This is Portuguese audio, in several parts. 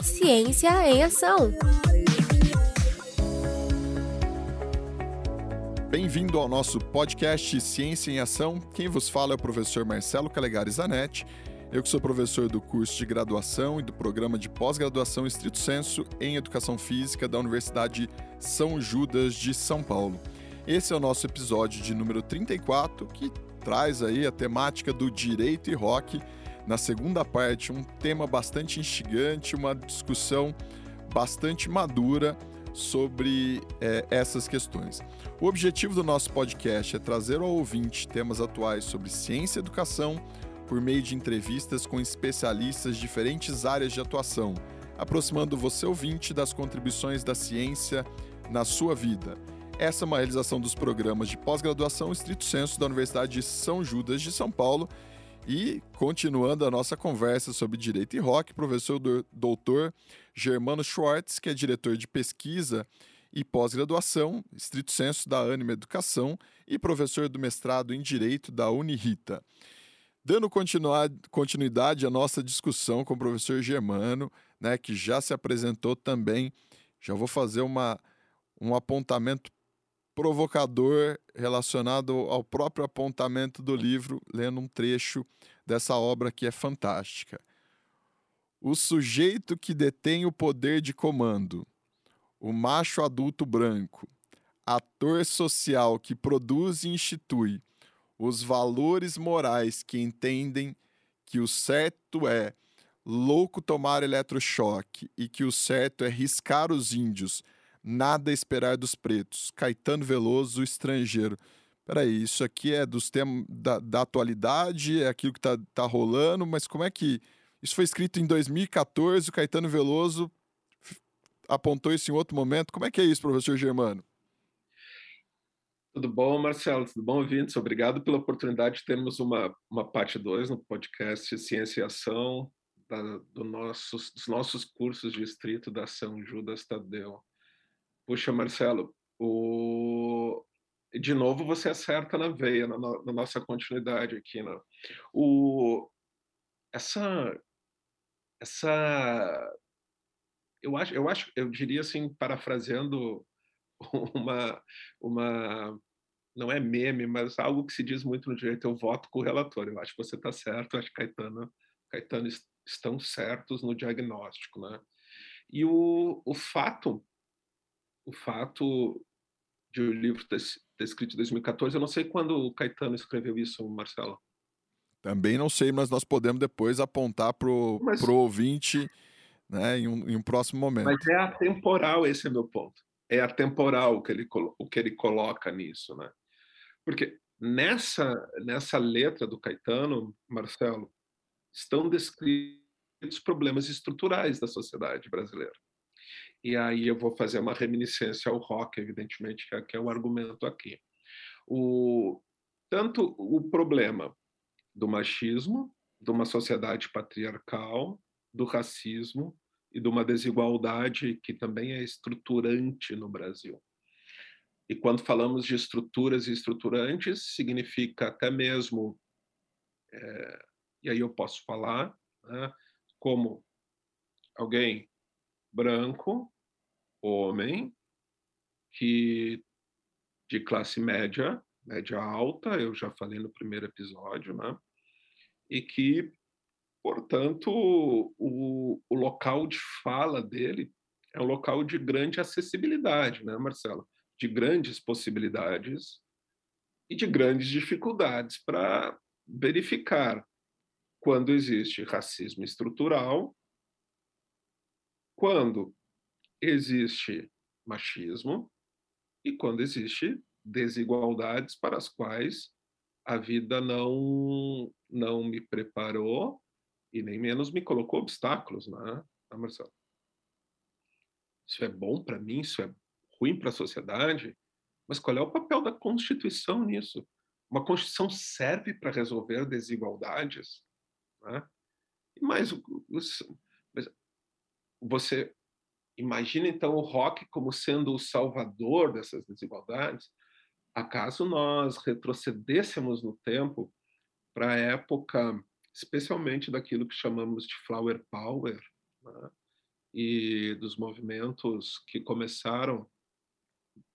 Ciência em Ação. Bem-vindo ao nosso podcast Ciência em Ação. Quem vos fala é o professor Marcelo Calegari Zanetti. Eu que sou professor do curso de graduação e do programa de pós-graduação Estrito Senso em Educação Física da Universidade São Judas de São Paulo. Esse é o nosso episódio de número 34, que traz aí a temática do direito e rock. Na segunda parte, um tema bastante instigante, uma discussão bastante madura sobre é, essas questões. O objetivo do nosso podcast é trazer ao ouvinte temas atuais sobre ciência e educação por meio de entrevistas com especialistas de diferentes áreas de atuação, aproximando você ouvinte das contribuições da ciência na sua vida. Essa é uma realização dos programas de pós-graduação estrito senso da Universidade de São Judas de São Paulo. E, continuando a nossa conversa sobre direito e rock, professor doutor Germano Schwartz, que é diretor de pesquisa e pós-graduação, estrito senso da Anima Educação, e professor do mestrado em Direito da Unirita. Dando continuidade à nossa discussão com o professor Germano, né, que já se apresentou também, já vou fazer uma, um apontamento provocador relacionado ao próprio apontamento do livro, lendo um trecho dessa obra que é fantástica. O sujeito que detém o poder de comando, o macho adulto branco, ator social que produz e institui os valores morais que entendem que o certo é louco tomar eletrochoque e que o certo é riscar os índios Nada esperar dos pretos. Caetano Veloso, estrangeiro. Peraí, isso aqui é dos temas da, da, atualidade, é aquilo que tá, tá rolando, mas como é que. Isso foi escrito em 2014, o Caetano Veloso apontou isso em outro momento. Como é que é isso, professor Germano? Tudo bom, Marcelo? Tudo bom, ouvintes? Obrigado pela oportunidade de termos uma, uma parte 2 no podcast Ciência e Ação da, do nossos, dos nossos cursos de distrito da São Judas Tadeu. Puxa, Marcelo, o... de novo você acerta na veia, na, na nossa continuidade aqui. Né? O... Essa... Essa... Eu acho, eu acho, eu diria assim, parafraseando uma, uma não é meme, mas algo que se diz muito no direito, eu voto com o relator. Eu acho que você está certo, eu acho que Caetano, Caetano estão certos no diagnóstico. Né? E o, o fato o fato de o livro ter, ter escrito em 2014, eu não sei quando o Caetano escreveu isso, Marcelo. Também não sei, mas nós podemos depois apontar para o mas... ouvinte né, em, um, em um próximo momento. Mas é atemporal, esse é meu ponto. É atemporal o que ele, o que ele coloca nisso. Né? Porque nessa, nessa letra do Caetano, Marcelo, estão descritos problemas estruturais da sociedade brasileira. E aí eu vou fazer uma reminiscência ao rock, evidentemente, que é, que é o argumento aqui. O, tanto o problema do machismo, de uma sociedade patriarcal, do racismo e de uma desigualdade que também é estruturante no Brasil. E quando falamos de estruturas e estruturantes, significa até mesmo, é, e aí eu posso falar, né, como alguém branco, homem que de classe média, média alta, eu já falei no primeiro episódio, né? E que, portanto, o, o local de fala dele é um local de grande acessibilidade, né, Marcelo? De grandes possibilidades e de grandes dificuldades para verificar quando existe racismo estrutural, quando existe machismo e quando existe desigualdades para as quais a vida não não me preparou e nem menos me colocou obstáculos, né, tá, Marcelo? Isso é bom para mim, isso é ruim para a sociedade, mas qual é o papel da Constituição nisso? Uma Constituição serve para resolver desigualdades, né? Mas você Imagina então o rock como sendo o salvador dessas desigualdades. Acaso nós retrocedêssemos no tempo para a época, especialmente daquilo que chamamos de flower power, né? e dos movimentos que começaram,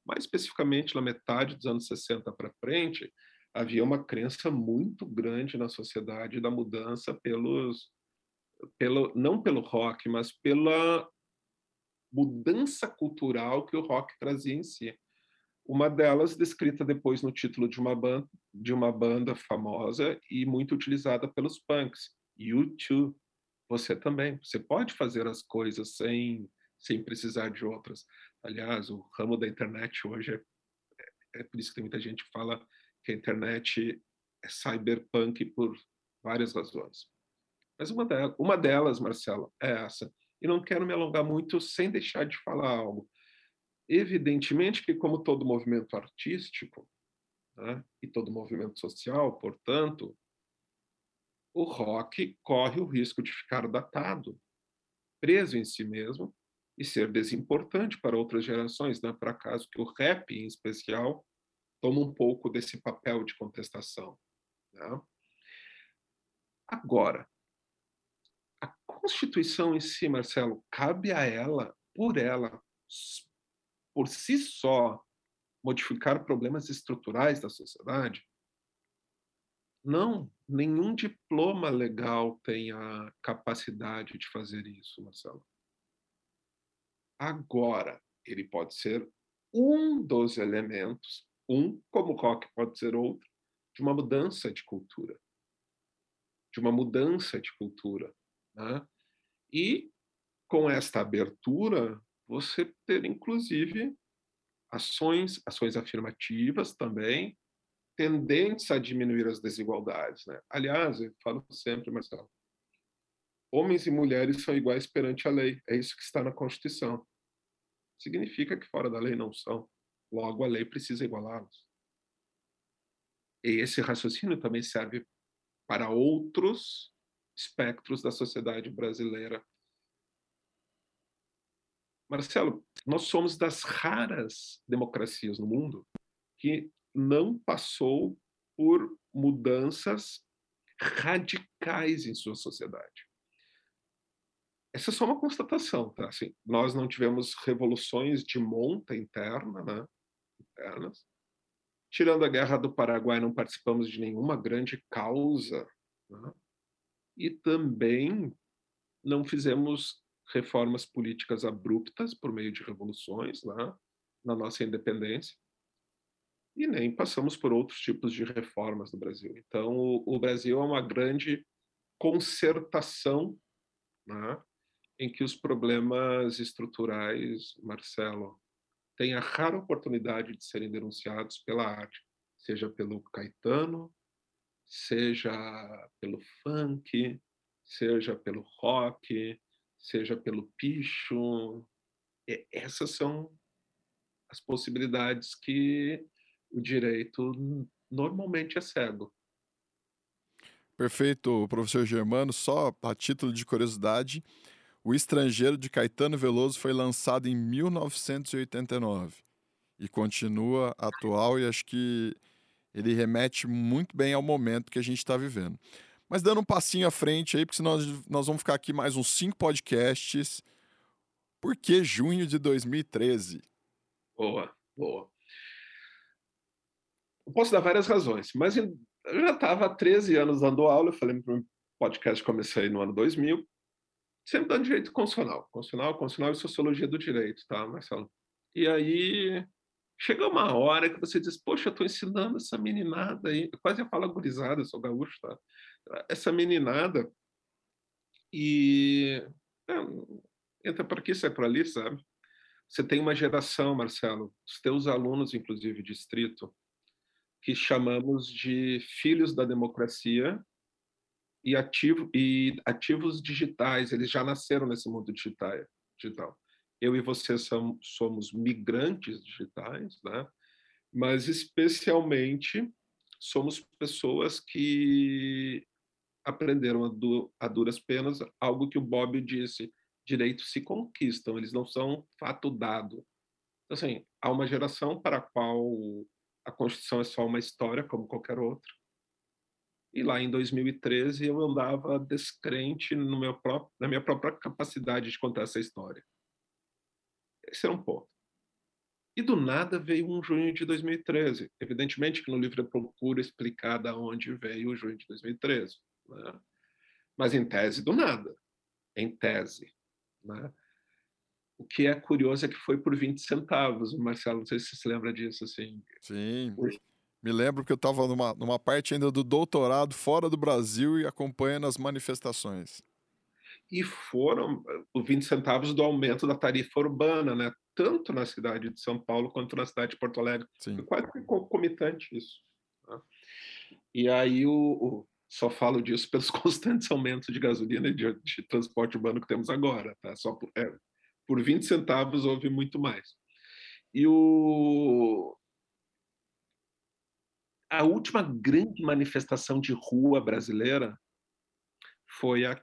mais especificamente na metade dos anos 60 para frente, havia uma crença muito grande na sociedade da mudança pelos pelo não pelo rock, mas pela mudança cultural que o rock trazia em si. Uma delas descrita depois no título de uma banda, de uma banda famosa e muito utilizada pelos punks, U2. Você também, você pode fazer as coisas sem sem precisar de outras. Aliás, o ramo da internet hoje é, é, é por isso que tem muita gente que fala que a internet é cyberpunk por várias razões. Mas uma delas, uma delas, Marcelo, é essa. E não quero me alongar muito sem deixar de falar algo. Evidentemente que, como todo movimento artístico né, e todo movimento social, portanto, o rock corre o risco de ficar datado, preso em si mesmo e ser desimportante para outras gerações, não é por acaso que o rap, em especial, toma um pouco desse papel de contestação. Né? Agora, Constituição em si, Marcelo, cabe a ela, por ela, por si só, modificar problemas estruturais da sociedade? Não, nenhum diploma legal tem a capacidade de fazer isso, Marcelo. Agora, ele pode ser um dos elementos um, como rock pode ser outro, de uma mudança de cultura. De uma mudança de cultura. Né? E com esta abertura, você ter, inclusive, ações, ações afirmativas também, tendentes a diminuir as desigualdades. Né? Aliás, eu falo sempre, Marcelo, homens e mulheres são iguais perante a lei. É isso que está na Constituição. Significa que fora da lei não são. Logo, a lei precisa igualá-los. E esse raciocínio também serve para outros espectros da sociedade brasileira. Marcelo, nós somos das raras democracias no mundo que não passou por mudanças radicais em sua sociedade. Essa é só uma constatação, tá? Assim, nós não tivemos revoluções de monta interna, né? internas. Tirando a Guerra do Paraguai, não participamos de nenhuma grande causa. Né? E também não fizemos reformas políticas abruptas por meio de revoluções né? na nossa independência. E nem passamos por outros tipos de reformas no Brasil. Então, o, o Brasil é uma grande concertação né? em que os problemas estruturais, Marcelo, têm a rara oportunidade de serem denunciados pela arte, seja pelo Caetano, seja pelo funk, seja pelo rock, seja pelo picho. Essas são as possibilidades que o direito normalmente é cego. Perfeito, professor Germano. Só a título de curiosidade, o Estrangeiro de Caetano Veloso foi lançado em 1989 e continua atual e acho que ele remete muito bem ao momento que a gente está vivendo. Mas dando um passinho à frente aí, porque senão nós vamos ficar aqui mais uns cinco podcasts. Por que junho de 2013? Boa, boa. Eu posso dar várias razões, mas eu já estava há 13 anos dando aula, eu falei para o podcast comecei no ano 2000, sempre dando direito constitucional, constitucional, constitucional e sociologia do direito, tá, Marcelo? E aí chega uma hora que você diz, poxa, estou ensinando essa meninada aí, eu quase falo gurizada, eu sou gaúcho, tá? Essa meninada e é, entra por aqui, sai por ali, sabe? Você tem uma geração, Marcelo, os teus alunos, inclusive, distrito, que chamamos de filhos da democracia e, ativo, e ativos digitais, eles já nasceram nesse mundo digital. Eu e você somos migrantes digitais, né? mas especialmente somos pessoas que aprenderam a, du, a duras penas algo que o Bob disse, direitos se conquistam, eles não são fato dado. Então, assim, há uma geração para a qual a Constituição é só uma história, como qualquer outra E lá em 2013 eu andava descrente no meu próprio, na minha própria capacidade de contar essa história. Esse é um ponto. E do nada veio um junho de 2013. Evidentemente que no livro eu procuro explicar da onde veio o junho de 2013. Né? Mas em tese, do nada. Em tese. Né? O que é curioso é que foi por 20 centavos. Marcelo, não sei se você se lembra disso. Assim. Sim. Por... Me lembro que eu estava numa, numa parte ainda do doutorado fora do Brasil e acompanhando as manifestações. E foram os 20 centavos do aumento da tarifa urbana, né? tanto na cidade de São Paulo quanto na cidade de Porto Alegre. Sim. Foi quase concomitante isso. Tá? E aí o, o, só falo disso pelos constantes aumentos de gasolina e de, de transporte urbano que temos agora. Tá? Só por, é, por 20 centavos houve muito mais. E o, a última grande manifestação de rua brasileira foi a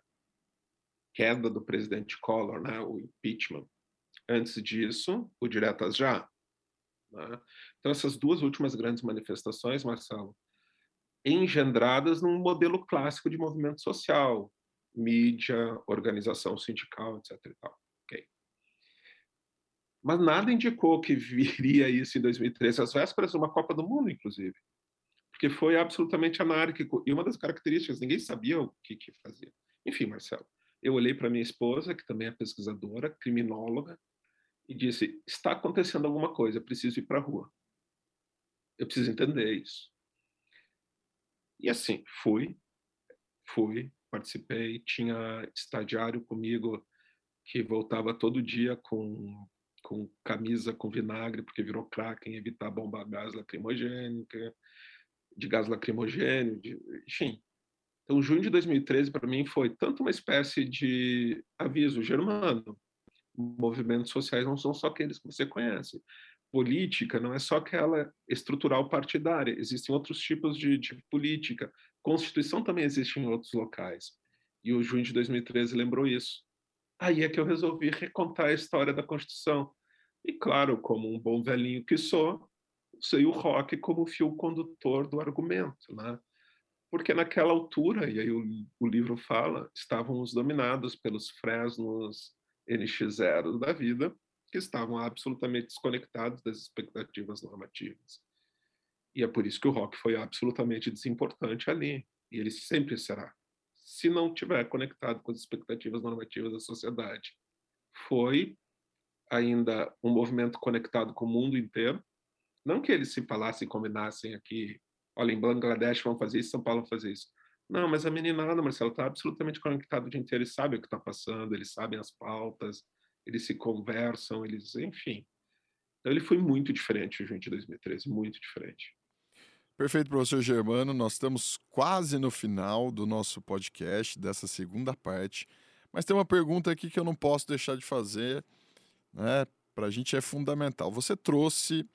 queda do presidente Collor, né, o impeachment. Antes disso, o diretas já. Né? Então, essas duas últimas grandes manifestações, Marcelo, engendradas num modelo clássico de movimento social, mídia, organização sindical, etc. Tal. Mas nada indicou que viria isso em 2013, às vésperas de uma Copa do Mundo, inclusive. Porque foi absolutamente anárquico. E uma das características, ninguém sabia o que, que fazia. Enfim, Marcelo, eu olhei para minha esposa, que também é pesquisadora, criminóloga, e disse: está acontecendo alguma coisa, preciso ir para a rua. Eu preciso entender isso. E assim, fui, fui, participei, tinha estagiário comigo que voltava todo dia com com camisa com vinagre, porque virou crack em evitar bomba gás lacrimogênica, de gás lacrimogêneo, de, enfim. Então, junho de 2013, para mim, foi tanto uma espécie de aviso germano. Movimentos sociais não são só aqueles que você conhece. Política não é só aquela estrutural partidária, existem outros tipos de, de política. Constituição também existe em outros locais. E o junho de 2013 lembrou isso. Aí é que eu resolvi recontar a história da Constituição. E claro, como um bom velhinho que sou, usei o rock como fio condutor do argumento, né? Porque naquela altura, e aí o, o livro fala, estávamos dominados pelos fresnos NX0 da vida, que estavam absolutamente desconectados das expectativas normativas. E é por isso que o rock foi absolutamente desimportante ali, e ele sempre será, se não tiver conectado com as expectativas normativas da sociedade. Foi ainda um movimento conectado com o mundo inteiro. Não que eles se falassem e combinassem aqui, olha, em Bangladesh vão fazer isso, São Paulo vão fazer isso. Não, mas a meninada, Marcelo, está absolutamente conectado o dia inteiro, eles sabem o que está passando, eles sabem as pautas, eles se conversam, eles, enfim. Então ele foi muito diferente o junho de 2013, muito diferente. Perfeito, professor Germano. Nós estamos quase no final do nosso podcast, dessa segunda parte. Mas tem uma pergunta aqui que eu não posso deixar de fazer né, para a gente é fundamental. Você trouxe,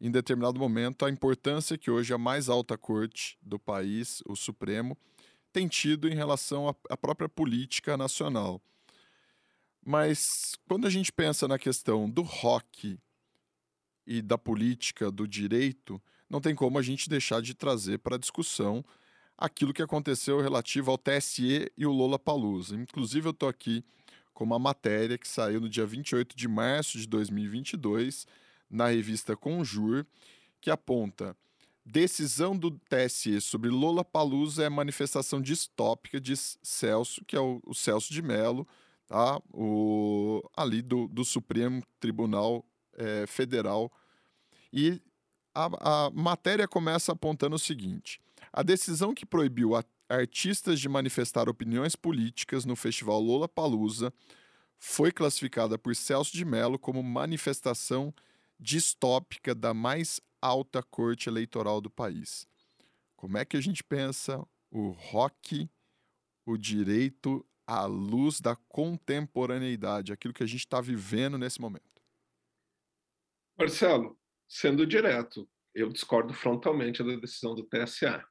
em determinado momento, a importância que hoje a mais alta corte do país, o Supremo, tem tido em relação à própria política nacional. Mas quando a gente pensa na questão do rock e da política, do direito, não tem como a gente deixar de trazer para a discussão aquilo que aconteceu relativo ao TSE e o Lola Palusa. Inclusive, eu estou aqui com uma matéria que saiu no dia 28 de março de 2022 na revista Conjur, que aponta decisão do TSE sobre Lola Palusa é manifestação distópica de Celso, que é o, o Celso de Mello, tá? o, ali do, do Supremo Tribunal é, Federal. E a, a matéria começa apontando o seguinte: a decisão que proibiu a artistas de manifestar opiniões políticas no festival Lola Palusa foi classificada por Celso de Mello como manifestação distópica da mais alta corte eleitoral do país. Como é que a gente pensa o rock, o direito à luz da contemporaneidade, aquilo que a gente está vivendo nesse momento? Marcelo, sendo direto, eu discordo frontalmente da decisão do TSA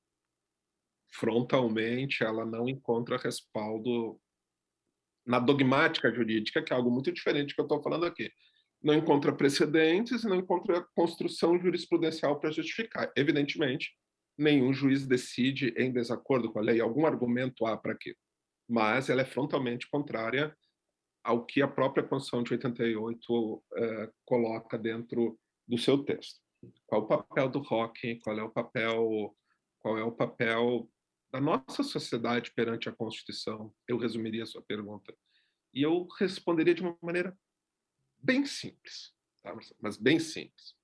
frontalmente, ela não encontra respaldo na dogmática jurídica, que é algo muito diferente do que eu estou falando aqui. Não encontra precedentes e não encontra construção jurisprudencial para justificar. Evidentemente, nenhum juiz decide em desacordo com a lei. Algum argumento há para quê? Mas ela é frontalmente contrária ao que a própria Constituição de 88 eh, coloca dentro do seu texto. Qual o papel do rock? Qual é o papel? Qual é o papel da nossa sociedade perante a Constituição? Eu resumiria a sua pergunta e eu responderia de uma maneira bem simples, tá? mas bem simples.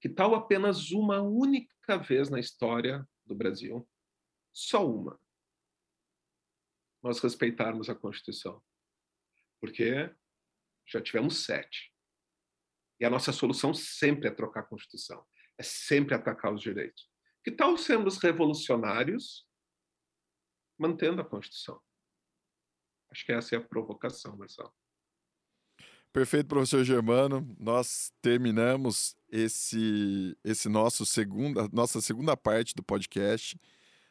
Que tal apenas uma única vez na história do Brasil, só uma, nós respeitarmos a Constituição? Porque já tivemos sete. E a nossa solução sempre é trocar a Constituição, é sempre atacar os direitos. Que tal sermos revolucionários mantendo a Constituição? Acho que essa é a provocação, Marcelo. Perfeito, professor Germano. Nós terminamos esse, esse nosso segunda, nossa segunda parte do podcast.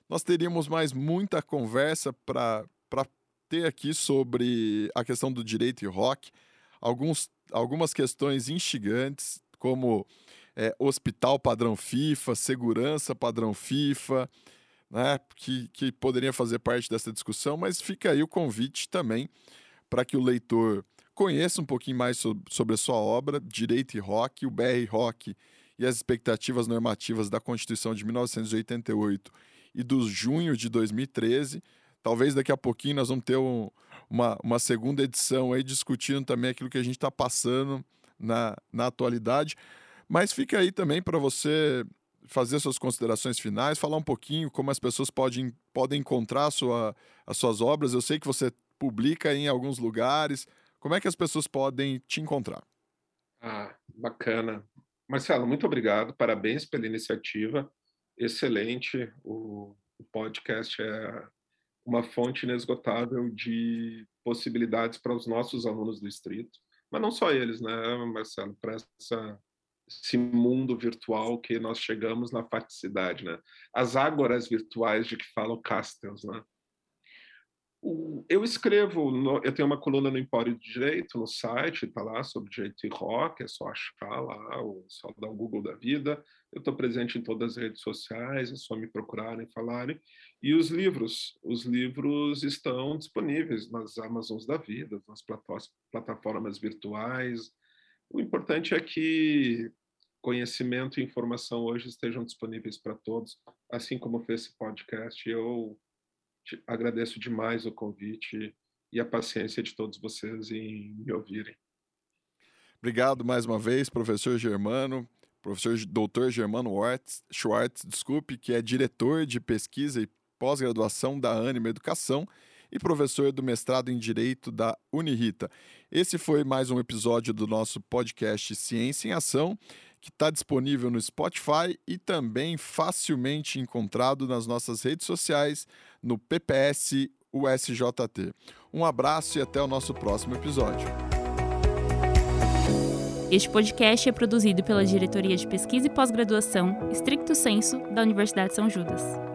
Nós teríamos mais muita conversa para ter aqui sobre a questão do direito e rock, alguns, algumas questões instigantes, como é, hospital padrão FIFA, segurança padrão FIFA, né, que, que poderia fazer parte dessa discussão, mas fica aí o convite também para que o leitor conheça um pouquinho mais sobre, a sua obra, Direito e Rock, o BR Rock e as expectativas normativas da Constituição de 1988 e do junho de 2013. Talvez daqui a pouquinho nós vamos ter um, uma, uma segunda edição aí discutindo também aquilo que a gente está passando na, na atualidade. Mas fica aí também para você fazer suas considerações finais, falar um pouquinho como as pessoas podem, podem encontrar sua, as suas obras. Eu sei que você publica em alguns lugares. Como é que as pessoas podem te encontrar? Ah, bacana. Marcelo, muito obrigado. Parabéns pela iniciativa. Excelente. O, o podcast é uma fonte inesgotável de possibilidades para os nossos alunos do distrito, mas não só eles, né, Marcelo, para esse mundo virtual que nós chegamos na faticidade, né? As ágoras virtuais de que fala o Castells, né? Eu escrevo, eu tenho uma coluna no Empório de Direito, no site, está lá, sobre direito e rock, é só achar lá, ou só dar um Google da vida. Eu estou presente em todas as redes sociais, é só me procurarem, falarem. E os livros, os livros estão disponíveis nas Amazons da vida, nas plataformas virtuais, o importante é que conhecimento e informação hoje estejam disponíveis para todos, assim como fez esse podcast. Eu agradeço demais o convite e a paciência de todos vocês em me ouvirem. Obrigado mais uma vez, professor Germano, professor doutor Germano Schwartz, desculpe, que é diretor de pesquisa e pós-graduação da Anima Educação e professor do mestrado em Direito da Unirita. Esse foi mais um episódio do nosso podcast Ciência em Ação, que está disponível no Spotify e também facilmente encontrado nas nossas redes sociais, no PPS USJT. Um abraço e até o nosso próximo episódio. Este podcast é produzido pela Diretoria de Pesquisa e Pós-Graduação, Stricto Senso, da Universidade São Judas.